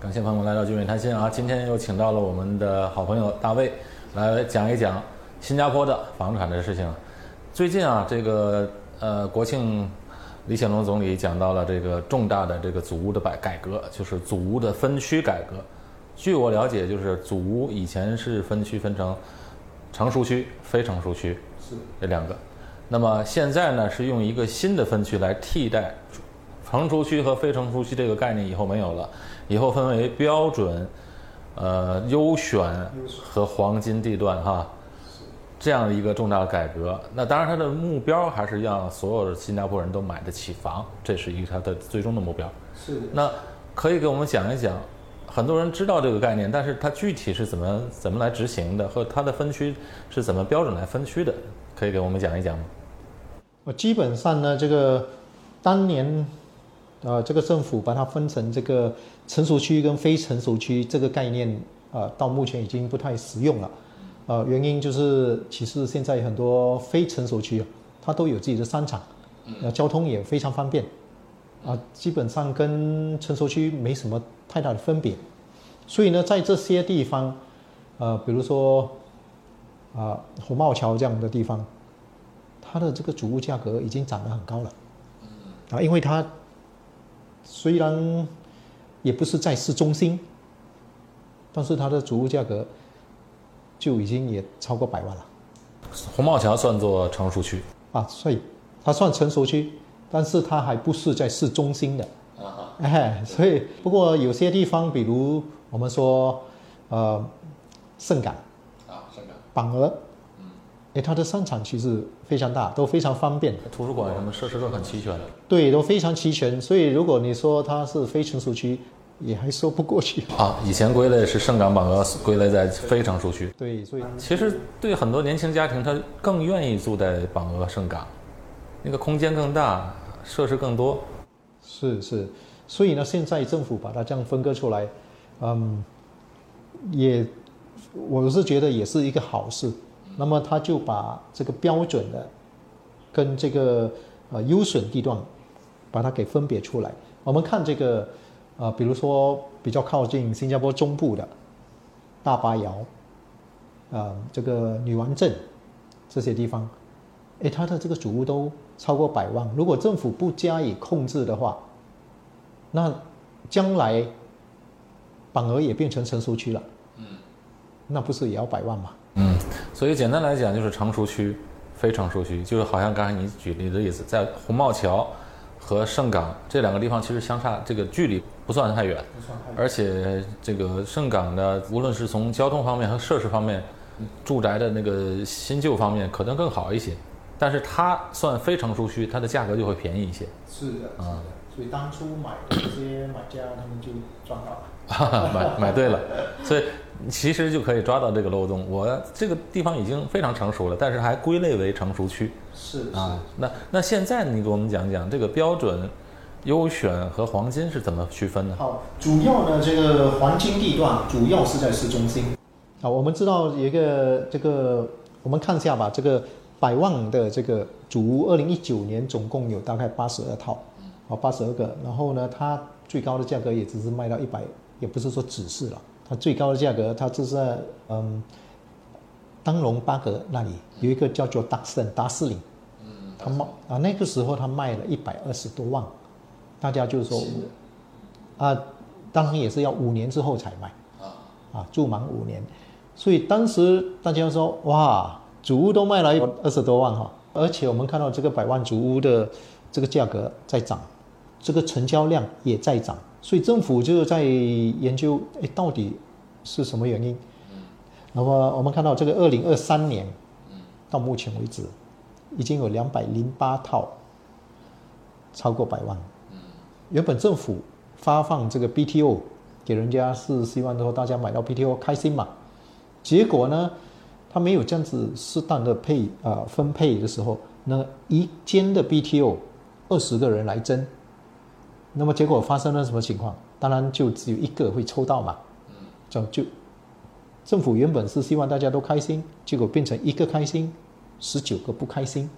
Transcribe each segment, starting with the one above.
感谢朋友们来到聚美谈心啊！今天又请到了我们的好朋友大卫，来讲一讲新加坡的房产的事情。最近啊，这个呃国庆，李显龙总理讲到了这个重大的这个祖屋的改改革，就是祖屋的分区改革。据我了解，就是祖屋以前是分区分成成熟区、非成熟区是这两个，那么现在呢是用一个新的分区来替代成熟区和非成熟区这个概念以后没有了，以后分为标准、呃优选和黄金地段哈，这样的一个重大的改革。那当然，它的目标还是让所有的新加坡人都买得起房，这是一个它的最终的目标。是的那可以给我们讲一讲，很多人知道这个概念，但是它具体是怎么怎么来执行的，和它的分区是怎么标准来分区的，可以给我们讲一讲吗？我，基本上呢，这个当年呃，这个政府把它分成这个成熟区跟非成熟区这个概念，呃，到目前已经不太实用了。呃，原因就是其实现在很多非成熟区啊，它都有自己的商场，呃，交通也非常方便，啊、基本上跟成熟区没什么太大的分别。所以呢，在这些地方，呃，比如说啊、红帽桥这样的地方，它的这个主物价格已经涨得很高了，啊，因为它虽然也不是在市中心，但是它的主屋价格就已经也超过百万了。红帽桥算作成熟区？啊，所以它算成熟区，但是它还不是在市中心的，啊哎，所以不过有些地方，比如我们说呃盛港、啊，盛港榜鹅，哎，它的商场其实非常大，都非常方便。图书馆什么设施都很齐全。对，都非常齐全，所以如果你说它是非成熟区，也还说不过去。啊，以前归类是盛港榜鹅归类在非成熟区。对，所以其实对很多年轻家庭，他更愿意住在榜鹅盛港，那个空间更大，设施更多。是是，所以呢，现在政府把它这样分割出来，嗯，也我是觉得也是一个好事。那么他就把这个标准的跟这个呃优选地段，把它给分别出来。我们看这个呃，比如说比较靠近新加坡中部的大巴窑，呃，这个女王镇这些地方，诶，它的这个主屋都超过百万。如果政府不加以控制的话，那将来反而也变成成熟区了，嗯，那不是也要百万吗？嗯，所以简单来讲就是成熟区、非成熟区，就是好像刚才你举例的例子，在红帽桥和盛港这两个地方其实相差这个距离不算太远，不算而且这个盛港的，无论是从交通方面和设施方面，住宅的那个新旧方面可能更好一些，但是它算非成熟区，它的价格就会便宜一些。是的，是的所以当初买的这些买家他们就赚到了。买买对了，所以其实就可以抓到这个漏洞。我这个地方已经非常成熟了，但是还归类为成熟区是啊。那那现在你给我们讲讲这个标准、优选和黄金是怎么区分的？好，主要呢，这个黄金地段主要是在市中心。好，我们知道有一个这个，我们看一下吧，这个百万的这个主屋，二零一九年总共有大概八十二套，好，八十二个。然后呢，它最高的价格也只是卖到一百，也不是说只是了，它最高的价格，它就是在嗯，当龙巴格那里有一个叫做达森达斯林，他卖啊那个时候他卖了一百二十多万，大家就说啊，当然也是要五年之后才卖啊，住满五年，所以当时大家说哇，主屋都卖了二十多万哈，而且我们看到这个百万主屋的这个价格在涨，这个成交量也在涨，所以政府就在研究，哎，到底是什么原因？那么我们看到这个二零二三年到目前为止，已经有两百零八套超过百万。原本政府发放这个 BTO 给人家是希望说大家买到 BTO 开心嘛，结果呢，他没有这样子适当的配啊、呃分配的时候，那一间的 BTO 二十个人来争，那么结果发生了什么情况？当然就只有一个会抽到嘛，就就政府原本是希望大家都开心，结果变成一个开心，十九个不开心，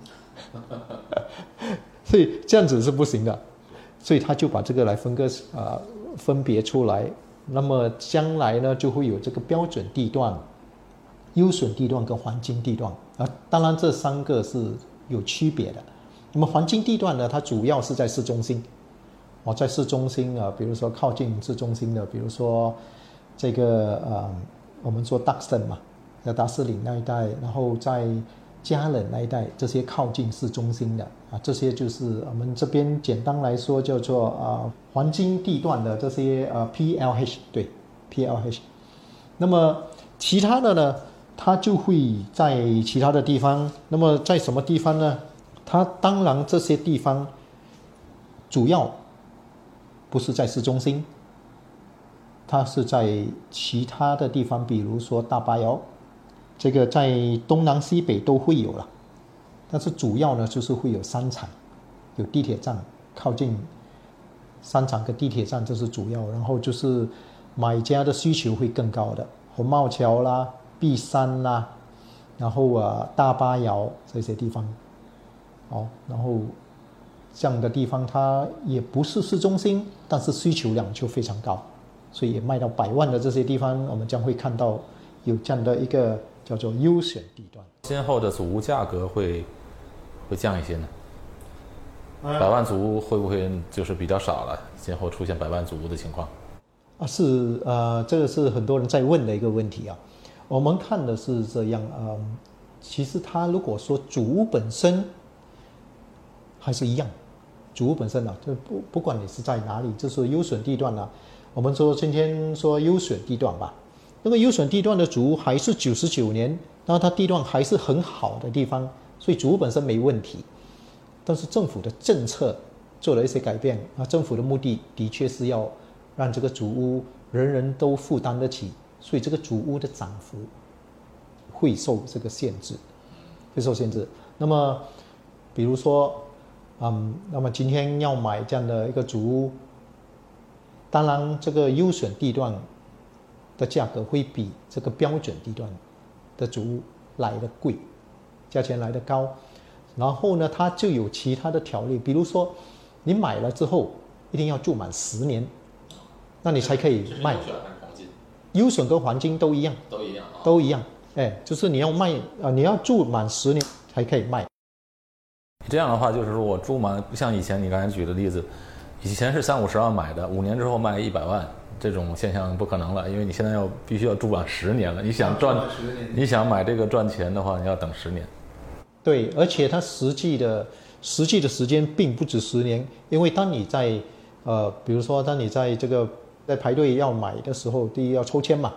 所以这样子是不行的，所以他就把这个来分割啊、分别出来，那么将来呢就会有这个标准地段、优损地段跟黄金地段啊。当然这三个是有区别的。那么黄金地段呢，它主要是在市中心，哦，在市中心啊，比如说靠近市中心的，比如说这个呃，我们说达森嘛，在达斯岭那一带，然后在加冷那一带，这些靠近市中心的啊，这些就是我们这边简单来说叫做啊黄金地段的这些呃 PLH 对 PLH。那么其他的呢，它就会在其他的地方。那么在什么地方呢？它当然这些地方主要不是在市中心，它是在其他的地方，比如说大巴窑，这个在东南西北都会有了。但是主要呢，就是会有商场，有地铁站，靠近商场跟地铁站这是主要。然后就是买家的需求会更高的，红帽桥啦、碧山啦，然后啊大巴窑这些地方。哦，然后这样的地方它也不是市中心，但是需求量就非常高，所以也卖到百万的这些地方，我们将会看到有这样的一个叫做优选地段。今后的祖屋价格会会降一些呢？百万祖屋会不会就是比较少了？今后出现百万祖屋的情况？啊，是呃，这个是很多人在问的一个问题啊。我们看的是这样，嗯，其实它如果说主屋本身。还是一样，主屋本身呢，就不不管你是在哪里，就是优选地段呢。我们说今天说优选地段吧，那个优选地段的主屋还是九十九年，然后它地段还是很好的地方，所以主屋本身没问题。但是政府的政策做了一些改变啊，政府的目的的确是要让这个主屋人人都负担得起，所以这个主屋的涨幅会受这个限制，会受限制。那么比如说。嗯，那么今天要买这样的一个主屋，当然这个优选地段的价格会比这个标准地段的主屋来的贵，价钱来的高。然后呢，它就有其他的条例，比如说你买了之后一定要住满十年，那你才可以卖。优选跟黄金都一样，都一样，都一样。哎，就是你要卖啊，你要住满十年才可以卖。这样的话，就是说我住满，不像以前你刚才举的例子，以前是三五十万买的，五年之后卖一百万，这种现象不可能了，因为你现在要必须要住满十年了。你想赚，你想买这个赚钱的话，你要等十年。对，而且它实际的实际的时间并不止十年，因为当你在呃，比如说当你在这个在排队要买的时候，第一要抽签嘛，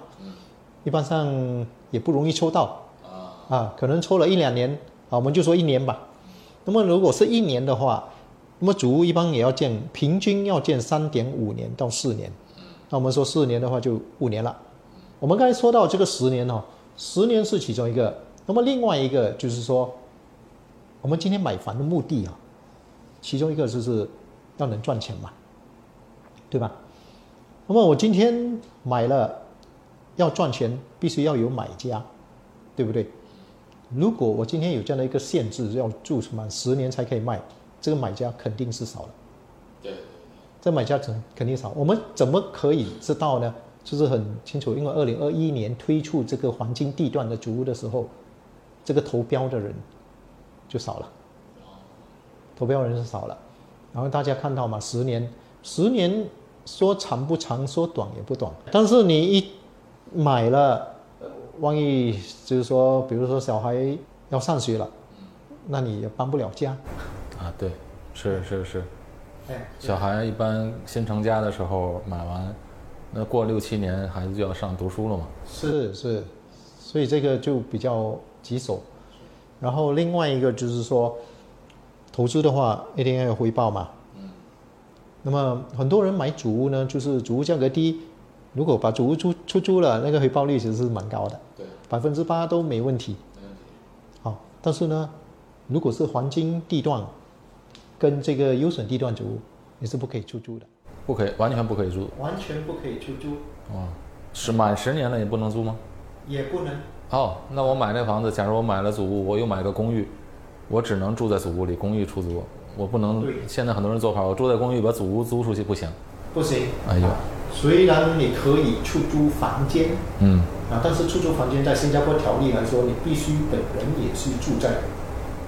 一般上也不容易抽到啊啊，可能抽了一两年啊，我们就说一年吧。那么如果是一年的话，那么主屋一般也要建，平均要建三点五年到四年。那我们说四年的话就五年了。我们刚才说到这个十年哦，十年是其中一个。那么另外一个就是说，我们今天买房的目的啊，其中一个就是要能赚钱嘛，对吧？那么我今天买了，要赚钱必须要有买家，对不对？如果我今天有这样的一个限制，要住满十年才可以卖，这个买家肯定是少了。对，这买家肯肯定少。我们怎么可以知道呢？就是很清楚，因为二零二一年推出这个黄金地段的主屋的时候，这个投标的人就少了，投标人是少了。然后大家看到嘛，十年，十年说长不长，说短也不短。但是你一买了。万一就是说，比如说小孩要上学了，那你也搬不了家。啊，对，是是是。哎，小孩一般新成家的时候买完，那过六七年孩子就要上读书了嘛。是是，所以这个就比较棘手。然后另外一个就是说，投资的话一定要有回报嘛。嗯。那么很多人买主屋呢，就是主屋价格低。如果把主屋出出租了，那个回报率其实是蛮高的，对，百分之八都没问题。没问题。好，但是呢，如果是黄金地段，跟这个优选地段主屋，你是不可以出租的。不可以，完全不可以租。完全不可以出租。哦，是满十年了也不能租吗？也不能。哦，那我买那房子，假如我买了祖屋，我又买个公寓，我只能住在祖屋里，公寓出租，我不能。现在很多人做法，我住在公寓，把祖屋租出去不行。不行。哎呦。虽然你可以出租房间，嗯，啊，但是出租房间在新加坡条例来说，你必须本人也是住在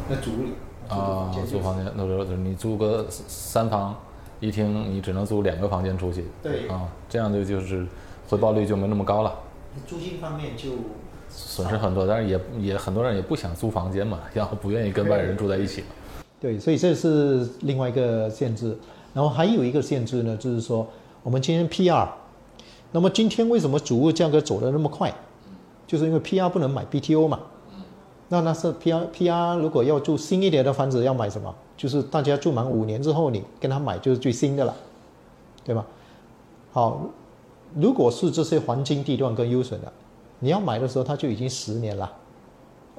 那组里。啊，租房间，那就是你租个三房一厅，你只能租两个房间出去。对啊，这样就就是回报率就没那么高了。租金方面就损失很多，但是也也很多人也不想租房间嘛，然后不愿意跟外人住在一起。对，所以这是另外一个限制。然后还有一个限制呢，就是说我们今天 PR，那么今天为什么主物价格走的那么快？就是因为 PR 不能买 BTO 嘛。那那是 PR PR 如果要住新一点的房子要买什么？就是大家住满五年之后，你跟他买就是最新的了，对吧？好，如果是这些黄金地段跟优损的，你要买的时候它就已经十年了，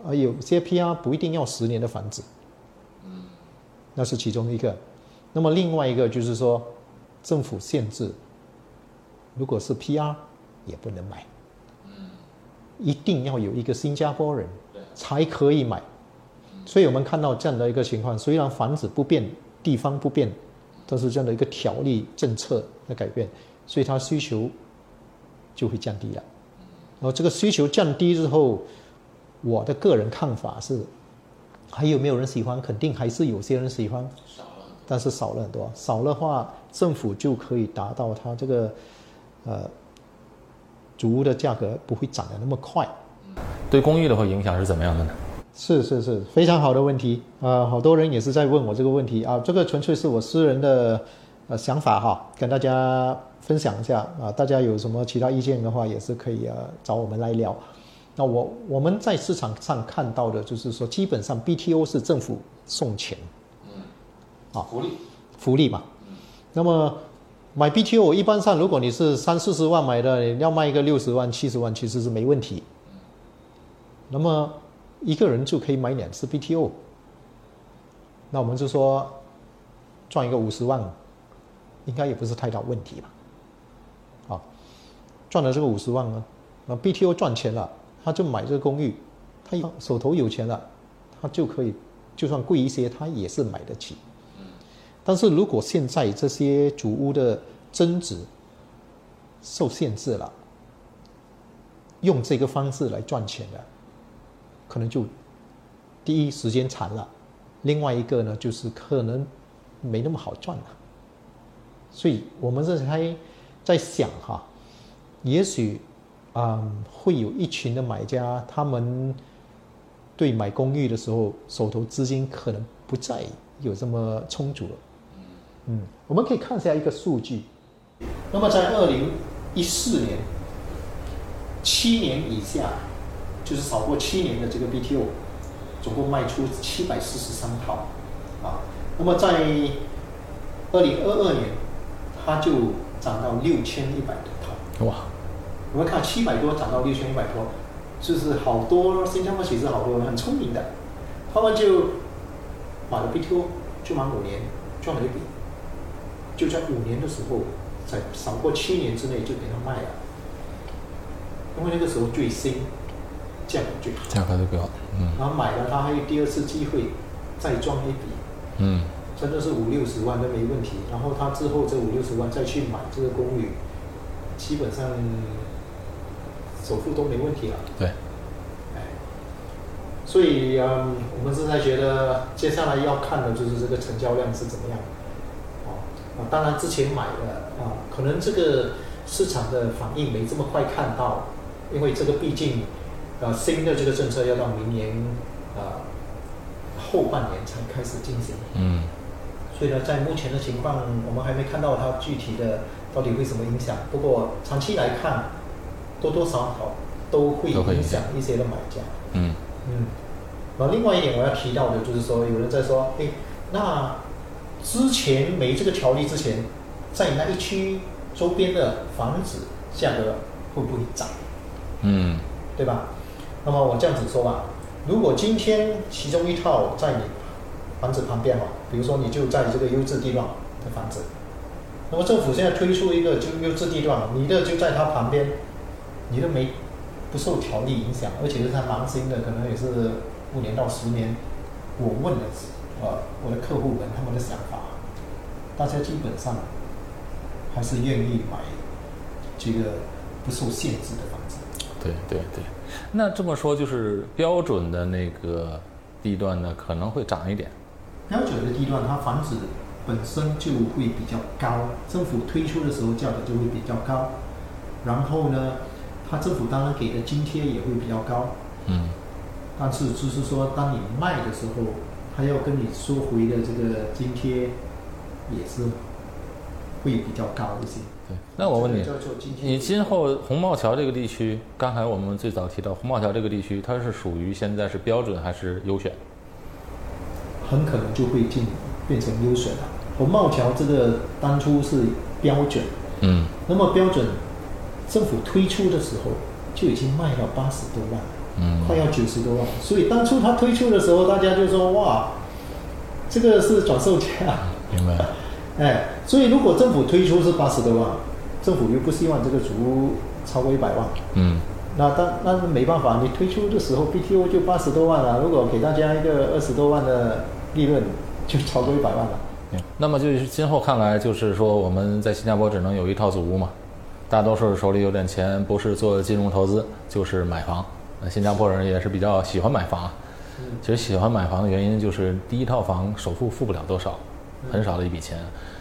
而有些 PR 不一定要十年的房子，那是其中一个。那么另外一个就是说，政府限制，如果是 PR 也不能买，一定要有一个新加坡人才可以买。所以我们看到这样的一个情况，虽然房子不变，地方不变，但是这样的一个条例政策的改变，所以它需求就会降低了。然后这个需求降低之后，我的个人看法是，还有没有人喜欢？肯定还是有些人喜欢，但是少了很多。少了话，政府就可以达到它这个呃，主屋的价格不会涨得那么快。对公寓的话影响是怎么样的呢？是是是，非常好的问题啊、好多人也是在问我这个问题啊，这个纯粹是我私人的呃想法哈，跟大家分享一下啊，大家有什么其他意见的话，也是可以呃找我们来聊。那我我们在市场上看到的就是说，基本上 BTO 是政府送钱，嗯啊福利。福利嘛。那么买 BTO 一般上，如果你是三四十万买的，你要卖一个六十万、七十万，其实是没问题。那么一个人就可以买两次 BTO，那我们就说赚一个五十万，应该也不是太大问题吧？啊，赚了这个五十万呢，那 BTO 赚钱了，他就买这个公寓，他手头有钱了，他就可以，就算贵一些，他也是买得起。但是如果现在这些主屋的增值受限制了，用这个方式来赚钱的，可能就第一时间长了，另外一个呢就是可能没那么好赚了。所以我们这还在想哈，也许啊、嗯会有一群的买家，他们对买公寓的时候手头资金可能不再有这么充足了。嗯，我们可以看一下一个数据。那么在二零一四年，七年以下，就是少过七年的这个 BTO，总共卖出七百四十三套，啊，那么在二零二二年，它就涨到六千一百多套。哇，我们看七百多涨到六千一百多，就是好多新加坡其实好多人很聪明的，他们就买了 BTO，就满五年赚了一笔，就在五年的时候，在少过七年之内就给他卖了，因为那个时候最新，价格最好，价格最高。嗯然后买了他还有第二次机会再赚一笔，嗯，真的是五六十万都没问题。然后他之后这五六十万再去买这个公寓，基本上首付都没问题了。对，哎，所以嗯，我们是在觉得接下来要看的就是这个成交量是怎么样。哦，啊，当然之前买的啊，可能这个市场的反应没这么快看到，因为这个毕竟呃新的这个政策要到明年啊后半年才开始进行。嗯所以呢，在目前的情况，我们还没看到它具体的到底会什么影响。不过长期来看，多多少少都会影响响一些的买家。嗯嗯，然后另外一点我要提到的就是说，有人在说，哎，那之前没这个条例之前，在你那一区周边的房子价格会不会涨？嗯对吧？那么我这样子说吧，如果今天其中一套在你房子旁边嘛，比如说你就在这个优质地段的房子，那么政府现在推出一个就优质地段，你的就在它旁边，你的没不受条例影响，而且是它蛮新的，可能也是五年到十年。我问了呃我的客户们他们的想法，大家基本上还是愿意买这个不受限制的房子。对对对，那这么说就是标准的那个地段呢，可能会涨一点。标准的地段，它房子本身就会比较高，政府推出的时候价格就会比较高。然后呢，它政府当然给的津贴也会比较高。嗯，但是就是说，当你卖的时候，他要跟你收回的这个津贴也是会比较高一些。对。那我问你你今后红帽桥这个地区，刚才我们最早提到红帽桥这个地区，它是属于现在是标准还是优选？很可能就会进变成优选了。红帽桥这个当初是标准，嗯那么标准政府推出的时候就已经卖了八十多万。嗯快要九十多万，所以当初他推出的时候，大家就说哇，这个是转售价，明白。哎，所以如果政府推出是八十多万，政府又不希望这个租屋超过一百万，嗯那当那没办法，你推出的时候 BTO 就八十多万了，如果给大家一个二十多万的利润，就超过一百万了。嗯那么就是今后看来，就是说我们在新加坡只能有一套祖屋嘛，大多数手里有点钱，不是做金融投资，就是买房。那新加坡人也是比较喜欢买房，其实喜欢买房的原因就是第一套房首付付不了多少，很少的一笔钱，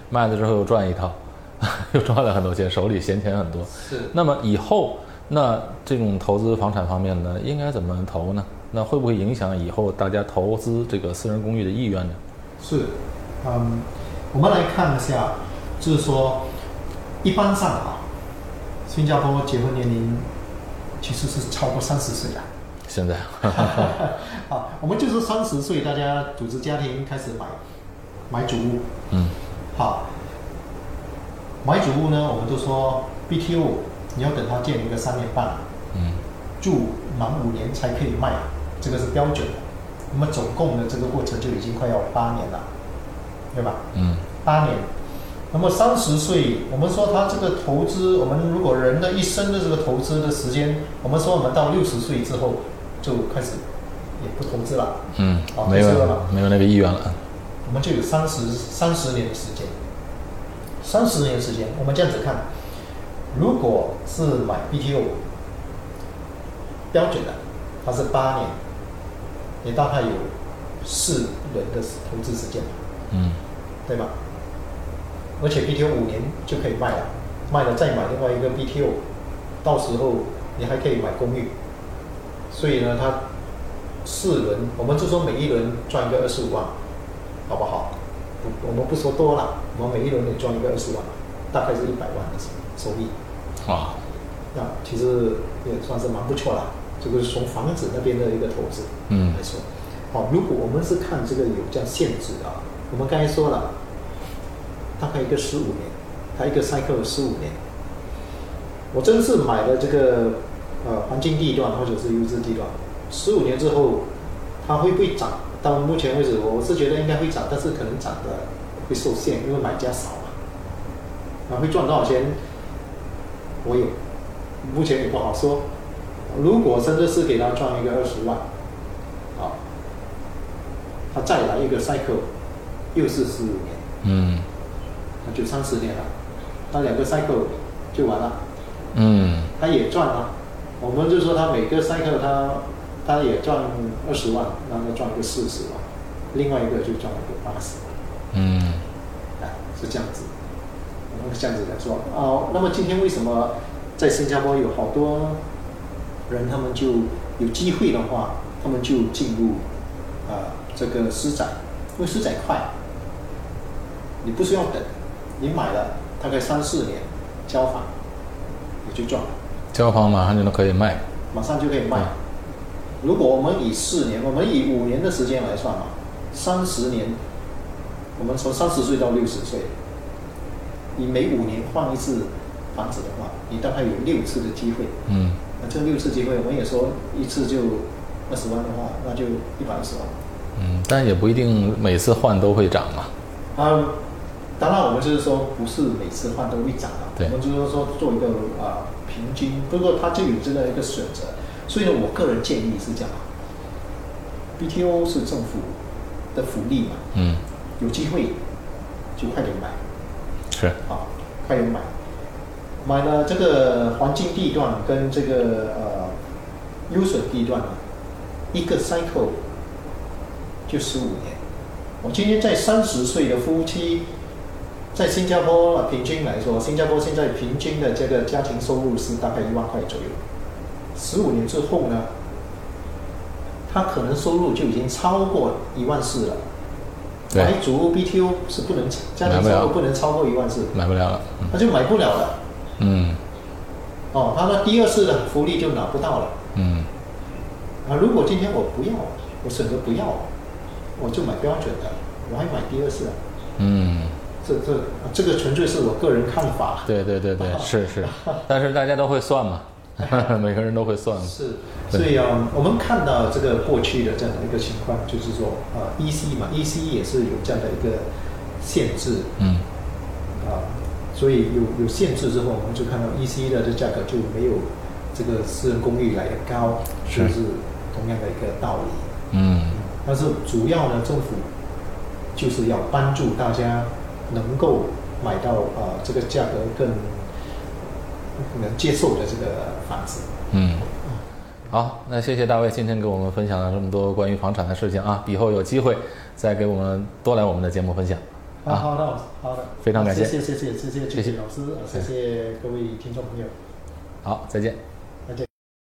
卖了之后又赚一套，又赚了很多钱，手里闲钱很多。是那么以后那这种投资房产方面呢，应该怎么投呢？那会不会影响以后大家投资这个私人公寓的意愿呢？是，嗯，我们来看一下，就是说，一般上啊，新加坡结婚年龄其实是超过三十岁的。现在，啊，我们就是三十岁，大家组织家庭开始买买主屋。嗯好，买主屋呢，我们都说 BTO，你要等它建一个三年半，嗯住满五年才可以卖，这个是标准的。那么总共的这个过程就已经快要八年了，对吧？嗯八年。那么三十岁，我们说他这个投资，我们如果人的一生的这个投资的时间，我们说我们到六十岁之后就开始也不投资了，嗯哦，没有了没有那个意愿了。我们就有三十三十年的时间。三十年时间，我们这样子看，如果是买 BTO 标准的，它是八年，你大概有四轮的投资时间，嗯对吧？而且 BTO 五年就可以卖了，卖了再买另外一个 BTO，到时候你还可以买公寓。所以呢，它四轮，我们就说每一轮赚一个二十五万，好不好？不，我们不说多了，我们每一轮也赚一个二十万，大概是一百万的收益。啊那其实也算是蛮不错了。这个是从房子那边的一个投资嗯来说。好，如果我们是看这个有这样限制的啊，我们刚才说了，大概一个十五年，它一个 cycle 十五年。我真是买了这个呃黄金地段或者是优质地段，十五年之后它会不会涨？到目前为止，我是觉得应该会涨，但是可能涨的会受限，因为买家少嘛。啊，会赚多少钱？我有，目前也不好说。如果真的是给他赚一个二十万，啊，他再来一个 cycle，又是十五年，嗯那就三十年了，那两个 cycle 就完了，嗯他也赚了。我们就说他每个 cycle 他他也赚二十万，那他赚个四十万，另外一个就赚了个八十万。嗯啊，是这样子，我们这样子来说啊。那么今天为什么在新加坡有好多人，他们就有机会的话，他们就进入啊这个私宅，因为私宅快，你不需要等，你买了大概三四年交房，你就赚了，交房马上就能可以卖。马上就可以卖。如果我们以四年，我们以五年的时间来算嘛，三十年，我们从三十岁到六十岁，你每五年换一次房子的话，你大概有六次的机会。嗯那这六次机会，我们也说一次就二十万的话，那就一百二十万。嗯，但也不一定每次换都会涨嘛。啊，当然我们就是说不是每次换都会涨啊，对我们就是说做一个啊、平均，不过它就有这样一个选择。所以呢，我个人建议是这样，BTO 是政府的福利嘛，嗯，有机会就快点买是。啊，快点买。买了这个环境地段跟这个呃优损地段啊，一个 cycle 就十五年。我今天在三十岁的夫妻，在新加坡平均来说，新加坡现在平均的这个家庭收入是大概一万块左右。十五年之后呢，他可能收入就已经超过一万四了。对买足 BTO 是不能家庭收入不能超过一万四，买不了了。他就买不了了。嗯哦，他的第二次的福利就拿不到了。嗯啊，如果今天我不要，我选择不要，我就买标准的，我还买第二次啊。嗯，这这这个纯粹是我个人看法。对对对对，是是，但是大家都会算嘛，每个人都会算。嘛。是，对。所以啊，我们看到这个过去的这样的一个情况，就是说，呃，EC 嘛，EC 也是有这样的一个限制。嗯。啊，所以有有限制之后，我们就看到 EC 的这价格就没有这个私人公寓来的高，是。就是同样的一个道理。嗯。但是主要呢，政府就是要帮助大家能够买到呃这个价格更能接受的这个房子。嗯。好，那谢谢大卫今天给我们分享了这么多关于房产的事情啊，以后有机会再给我们多来我们的节目分享。啊，好的，好的，非常感谢谢谢，谢谢，谢谢，谢谢谢谢老师，啊谢谢各位听众朋友。好，再见。